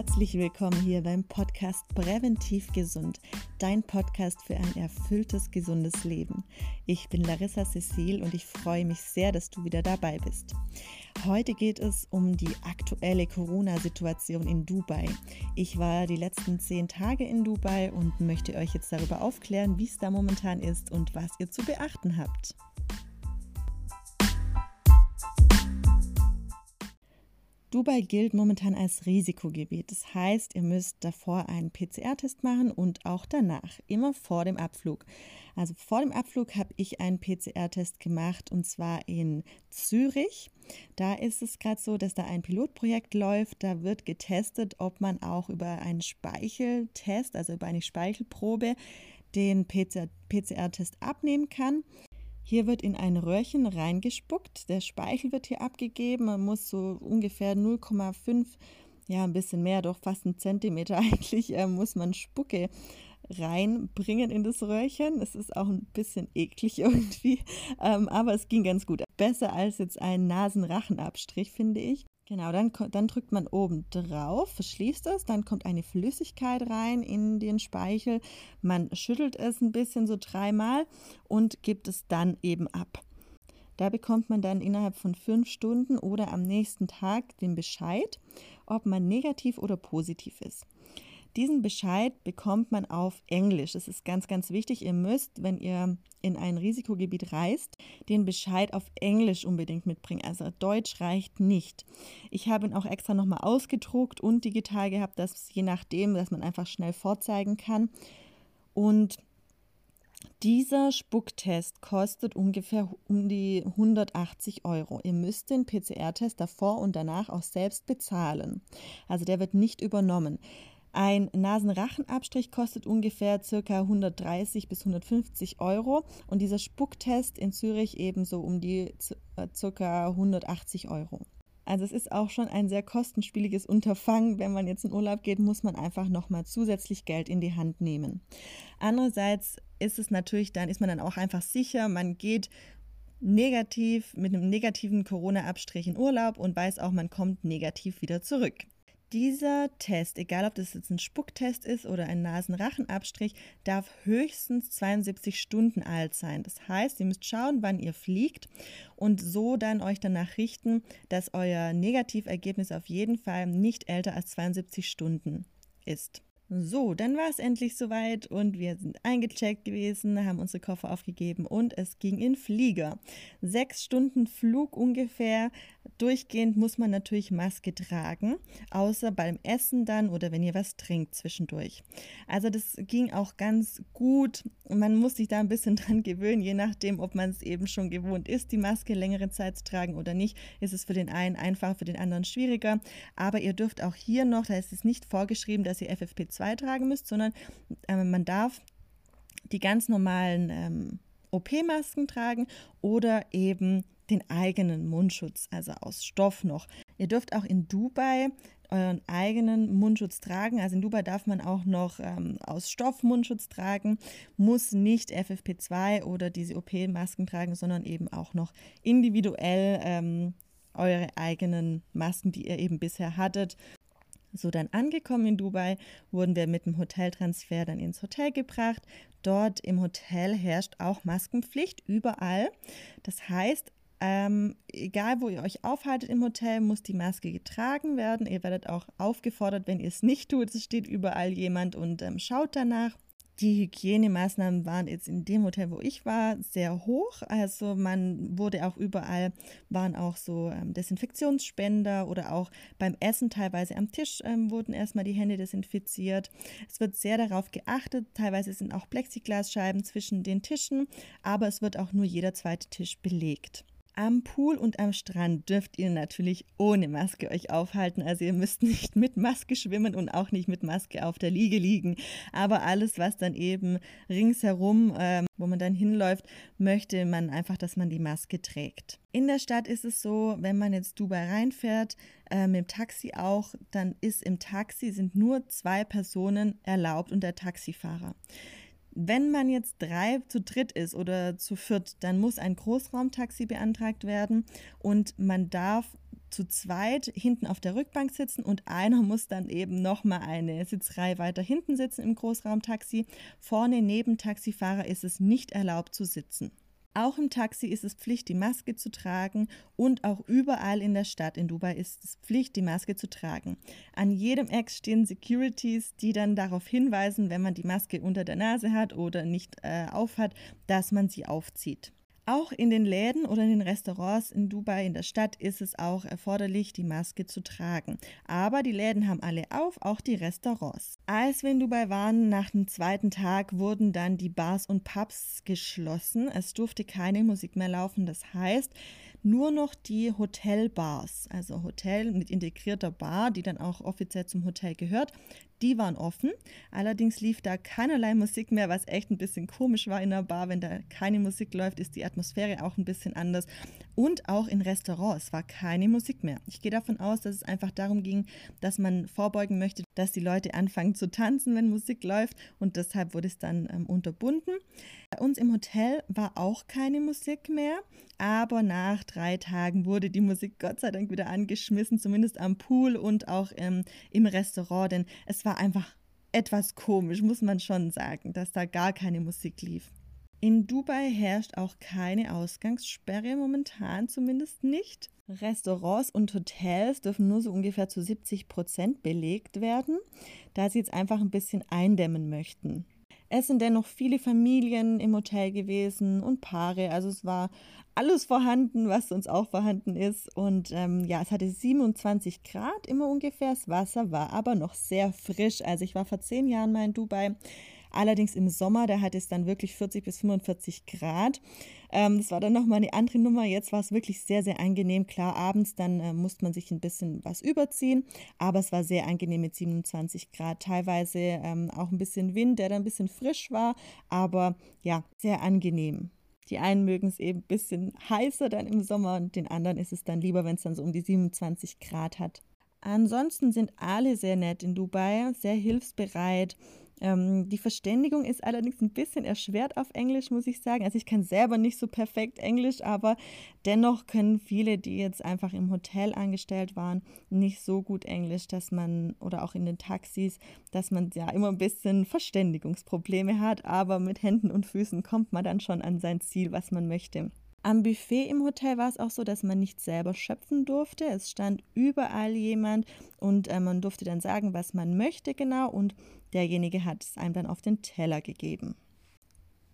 Herzlich willkommen hier beim Podcast Präventiv Gesund, dein Podcast für ein erfülltes, gesundes Leben. Ich bin Larissa Cecil und ich freue mich sehr, dass du wieder dabei bist. Heute geht es um die aktuelle Corona-Situation in Dubai. Ich war die letzten zehn Tage in Dubai und möchte euch jetzt darüber aufklären, wie es da momentan ist und was ihr zu beachten habt. Dubai gilt momentan als Risikogebiet. Das heißt, ihr müsst davor einen PCR-Test machen und auch danach, immer vor dem Abflug. Also vor dem Abflug habe ich einen PCR-Test gemacht und zwar in Zürich. Da ist es gerade so, dass da ein Pilotprojekt läuft. Da wird getestet, ob man auch über einen Speicheltest, also über eine Speichelprobe, den PCR-Test abnehmen kann. Hier wird in ein Röhrchen reingespuckt. Der Speichel wird hier abgegeben. Man muss so ungefähr 0,5, ja, ein bisschen mehr, doch fast einen Zentimeter eigentlich, äh, muss man Spucke reinbringen in das Röhrchen. Es ist auch ein bisschen eklig irgendwie, ähm, aber es ging ganz gut. Besser als jetzt ein Nasenrachenabstrich, finde ich. Genau, dann, dann drückt man oben drauf, verschließt es, dann kommt eine Flüssigkeit rein in den Speichel. Man schüttelt es ein bisschen so dreimal und gibt es dann eben ab. Da bekommt man dann innerhalb von fünf Stunden oder am nächsten Tag den Bescheid, ob man negativ oder positiv ist. Diesen Bescheid bekommt man auf Englisch. Das ist ganz, ganz wichtig. Ihr müsst, wenn ihr in ein Risikogebiet reist, den Bescheid auf Englisch unbedingt mitbringen. Also Deutsch reicht nicht. Ich habe ihn auch extra nochmal ausgedruckt und digital gehabt, dass je nachdem, dass man einfach schnell vorzeigen kann. Und dieser Spucktest kostet ungefähr um die 180 Euro. Ihr müsst den PCR-Test davor und danach auch selbst bezahlen. Also der wird nicht übernommen. Ein Nasenrachenabstrich kostet ungefähr ca. 130 bis 150 Euro und dieser Spucktest in Zürich ebenso um die äh, ca. 180 Euro. Also es ist auch schon ein sehr kostenspieliges Unterfangen. Wenn man jetzt in Urlaub geht, muss man einfach nochmal zusätzlich Geld in die Hand nehmen. Andererseits ist es natürlich, dann ist man dann auch einfach sicher, man geht negativ mit einem negativen Corona-Abstrich in Urlaub und weiß auch, man kommt negativ wieder zurück. Dieser Test, egal ob das jetzt ein Spucktest ist oder ein Nasenrachenabstrich, darf höchstens 72 Stunden alt sein. Das heißt, ihr müsst schauen, wann ihr fliegt und so dann euch danach richten, dass euer Negativergebnis auf jeden Fall nicht älter als 72 Stunden ist. So, dann war es endlich soweit und wir sind eingecheckt gewesen, haben unsere Koffer aufgegeben und es ging in Flieger. Sechs Stunden Flug ungefähr. Durchgehend muss man natürlich Maske tragen, außer beim Essen dann oder wenn ihr was trinkt zwischendurch. Also das ging auch ganz gut. Man muss sich da ein bisschen dran gewöhnen, je nachdem, ob man es eben schon gewohnt ist, die Maske längere Zeit zu tragen oder nicht. Ist es für den einen einfacher, für den anderen schwieriger. Aber ihr dürft auch hier noch, da ist es nicht vorgeschrieben, dass ihr FFP2 2 tragen müsst, sondern äh, man darf die ganz normalen ähm, OP-Masken tragen oder eben den eigenen Mundschutz, also aus Stoff noch. Ihr dürft auch in Dubai euren eigenen Mundschutz tragen. Also in Dubai darf man auch noch ähm, aus Stoff Mundschutz tragen, muss nicht FFP2 oder diese OP-Masken tragen, sondern eben auch noch individuell ähm, eure eigenen Masken, die ihr eben bisher hattet so dann angekommen in Dubai, wurden wir mit dem Hoteltransfer dann ins Hotel gebracht. Dort im Hotel herrscht auch Maskenpflicht überall. Das heißt, ähm, egal wo ihr euch aufhaltet im Hotel, muss die Maske getragen werden. Ihr werdet auch aufgefordert, wenn ihr es nicht tut. Es steht überall jemand und ähm, schaut danach. Die Hygienemaßnahmen waren jetzt in dem Hotel, wo ich war, sehr hoch. Also man wurde auch überall, waren auch so ähm, Desinfektionsspender oder auch beim Essen teilweise am Tisch ähm, wurden erstmal die Hände desinfiziert. Es wird sehr darauf geachtet. Teilweise sind auch Plexiglasscheiben zwischen den Tischen, aber es wird auch nur jeder zweite Tisch belegt. Am Pool und am Strand dürft ihr natürlich ohne Maske euch aufhalten. Also ihr müsst nicht mit Maske schwimmen und auch nicht mit Maske auf der Liege liegen. Aber alles, was dann eben ringsherum, äh, wo man dann hinläuft, möchte man einfach, dass man die Maske trägt. In der Stadt ist es so, wenn man jetzt Dubai reinfährt, äh, mit dem Taxi auch, dann ist im Taxi sind nur zwei Personen erlaubt und der Taxifahrer. Wenn man jetzt drei zu dritt ist oder zu viert, dann muss ein Großraumtaxi beantragt werden und man darf zu zweit hinten auf der Rückbank sitzen und einer muss dann eben nochmal eine Sitzreihe weiter hinten sitzen im Großraumtaxi. Vorne neben Taxifahrer ist es nicht erlaubt zu sitzen. Auch im Taxi ist es Pflicht, die Maske zu tragen und auch überall in der Stadt in Dubai ist es Pflicht, die Maske zu tragen. An jedem Eck stehen Securities, die dann darauf hinweisen, wenn man die Maske unter der Nase hat oder nicht äh, aufhat, dass man sie aufzieht. Auch in den Läden oder in den Restaurants in Dubai in der Stadt ist es auch erforderlich, die Maske zu tragen. Aber die Läden haben alle auf, auch die Restaurants. Als wir in Dubai waren, nach dem zweiten Tag wurden dann die Bars und Pubs geschlossen. Es durfte keine Musik mehr laufen. Das heißt, nur noch die Hotelbars, also Hotel mit integrierter Bar, die dann auch offiziell zum Hotel gehört, die waren offen. Allerdings lief da keinerlei Musik mehr, was echt ein bisschen komisch war in der Bar. Wenn da keine Musik läuft, ist die Atmosphäre auch ein bisschen anders. Und auch in Restaurants war keine Musik mehr. Ich gehe davon aus, dass es einfach darum ging, dass man vorbeugen möchte, dass die Leute anfangen zu tanzen, wenn Musik läuft. Und deshalb wurde es dann ähm, unterbunden. Bei uns im Hotel war auch keine Musik mehr, aber nach drei Tagen wurde die Musik Gott sei Dank wieder angeschmissen, zumindest am Pool und auch ähm, im Restaurant, denn es war einfach etwas komisch, muss man schon sagen, dass da gar keine Musik lief. In Dubai herrscht auch keine Ausgangssperre momentan zumindest nicht. Restaurants und Hotels dürfen nur so ungefähr zu 70 Prozent belegt werden, da sie jetzt einfach ein bisschen eindämmen möchten. Es sind dennoch viele Familien im Hotel gewesen und Paare. Also es war alles vorhanden, was sonst auch vorhanden ist. Und ähm, ja, es hatte 27 Grad immer ungefähr. Das Wasser war aber noch sehr frisch. Also ich war vor zehn Jahren mal in Dubai. Allerdings im Sommer, da hat es dann wirklich 40 bis 45 Grad. Ähm, das war dann nochmal eine andere Nummer. Jetzt war es wirklich sehr, sehr angenehm. Klar, abends dann äh, musste man sich ein bisschen was überziehen, aber es war sehr angenehm mit 27 Grad. Teilweise ähm, auch ein bisschen Wind, der dann ein bisschen frisch war, aber ja, sehr angenehm. Die einen mögen es eben ein bisschen heißer dann im Sommer und den anderen ist es dann lieber, wenn es dann so um die 27 Grad hat. Ansonsten sind alle sehr nett in Dubai, sehr hilfsbereit. Ähm, die Verständigung ist allerdings ein bisschen erschwert auf Englisch, muss ich sagen. Also ich kann selber nicht so perfekt Englisch, aber dennoch können viele, die jetzt einfach im Hotel angestellt waren, nicht so gut Englisch, dass man, oder auch in den Taxis, dass man ja immer ein bisschen Verständigungsprobleme hat, aber mit Händen und Füßen kommt man dann schon an sein Ziel, was man möchte. Am Buffet im Hotel war es auch so, dass man nicht selber schöpfen durfte. Es stand überall jemand und äh, man durfte dann sagen, was man möchte genau und derjenige hat es einem dann auf den Teller gegeben.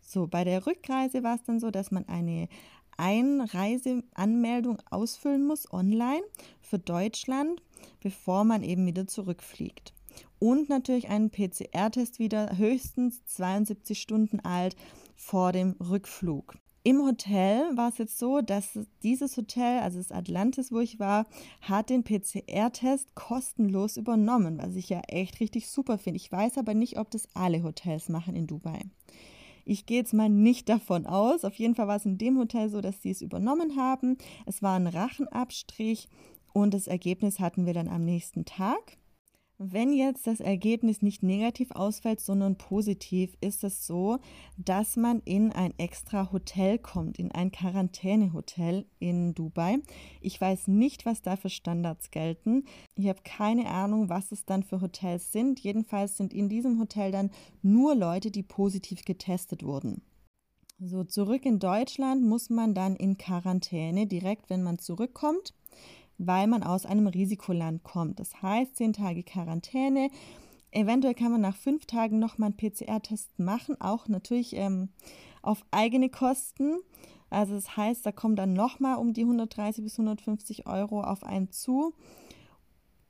So, bei der Rückreise war es dann so, dass man eine Einreiseanmeldung ausfüllen muss online für Deutschland, bevor man eben wieder zurückfliegt. Und natürlich einen PCR-Test wieder höchstens 72 Stunden alt vor dem Rückflug. Im Hotel war es jetzt so, dass dieses Hotel, also das Atlantis, wo ich war, hat den PCR-Test kostenlos übernommen, was ich ja echt richtig super finde. Ich weiß aber nicht, ob das alle Hotels machen in Dubai. Ich gehe jetzt mal nicht davon aus. Auf jeden Fall war es in dem Hotel so, dass sie es übernommen haben. Es war ein Rachenabstrich und das Ergebnis hatten wir dann am nächsten Tag. Wenn jetzt das Ergebnis nicht negativ ausfällt, sondern positiv, ist es so, dass man in ein extra Hotel kommt, in ein Quarantänehotel in Dubai. Ich weiß nicht, was da für Standards gelten. Ich habe keine Ahnung, was es dann für Hotels sind. Jedenfalls sind in diesem Hotel dann nur Leute, die positiv getestet wurden. So, zurück in Deutschland muss man dann in Quarantäne, direkt wenn man zurückkommt weil man aus einem Risikoland kommt. Das heißt, zehn Tage Quarantäne. Eventuell kann man nach fünf Tagen nochmal einen PCR-Test machen, auch natürlich ähm, auf eigene Kosten. Also das heißt, da kommen dann nochmal um die 130 bis 150 Euro auf einen zu.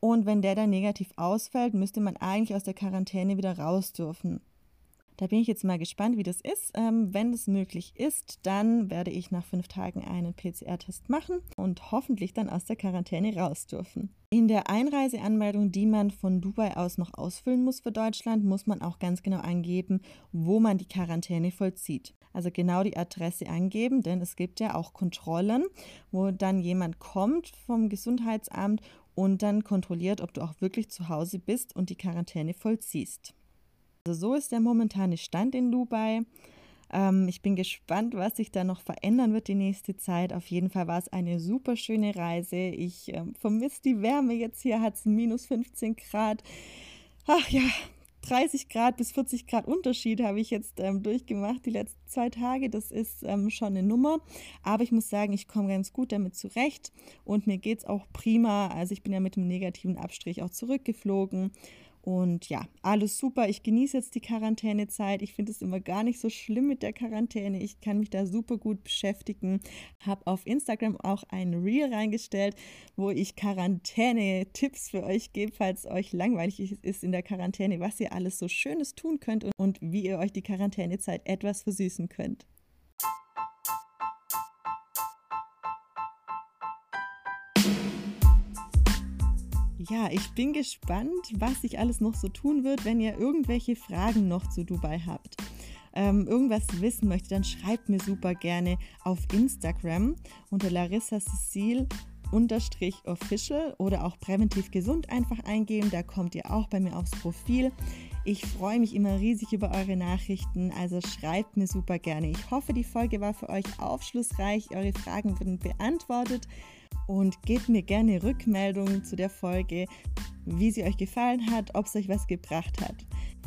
Und wenn der dann negativ ausfällt, müsste man eigentlich aus der Quarantäne wieder raus dürfen. Da bin ich jetzt mal gespannt, wie das ist. Ähm, wenn es möglich ist, dann werde ich nach fünf Tagen einen PCR-Test machen und hoffentlich dann aus der Quarantäne raus dürfen. In der Einreiseanmeldung, die man von Dubai aus noch ausfüllen muss für Deutschland, muss man auch ganz genau angeben, wo man die Quarantäne vollzieht. Also genau die Adresse angeben, denn es gibt ja auch Kontrollen, wo dann jemand kommt vom Gesundheitsamt und dann kontrolliert, ob du auch wirklich zu Hause bist und die Quarantäne vollziehst. Also so ist der momentane Stand in Dubai. Ähm, ich bin gespannt, was sich da noch verändern wird die nächste Zeit. Auf jeden Fall war es eine super schöne Reise. Ich ähm, vermisse die Wärme jetzt hier, hat es minus 15 Grad. Ach ja, 30 Grad bis 40 Grad Unterschied habe ich jetzt ähm, durchgemacht die letzten zwei Tage. Das ist ähm, schon eine Nummer. Aber ich muss sagen, ich komme ganz gut damit zurecht und mir geht es auch prima. Also ich bin ja mit dem negativen Abstrich auch zurückgeflogen und ja, alles super. Ich genieße jetzt die Quarantänezeit. Ich finde es immer gar nicht so schlimm mit der Quarantäne. Ich kann mich da super gut beschäftigen. Habe auf Instagram auch ein Reel reingestellt, wo ich Quarantäne-Tipps für euch gebe, falls euch langweilig ist in der Quarantäne, was ihr alles so Schönes tun könnt und, und wie ihr euch die Quarantänezeit etwas versüßen könnt. Ja, ich bin gespannt, was sich alles noch so tun wird, wenn ihr irgendwelche Fragen noch zu Dubai habt. Ähm, irgendwas wissen möchtet, dann schreibt mir super gerne auf Instagram unter Larissa Cecile unterstrich official oder auch präventiv gesund einfach eingeben. Da kommt ihr auch bei mir aufs Profil. Ich freue mich immer riesig über eure Nachrichten, also schreibt mir super gerne. Ich hoffe, die Folge war für euch aufschlussreich. Eure Fragen wurden beantwortet und gebt mir gerne Rückmeldungen zu der Folge, wie sie euch gefallen hat, ob es euch was gebracht hat.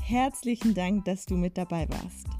Herzlichen Dank, dass du mit dabei warst.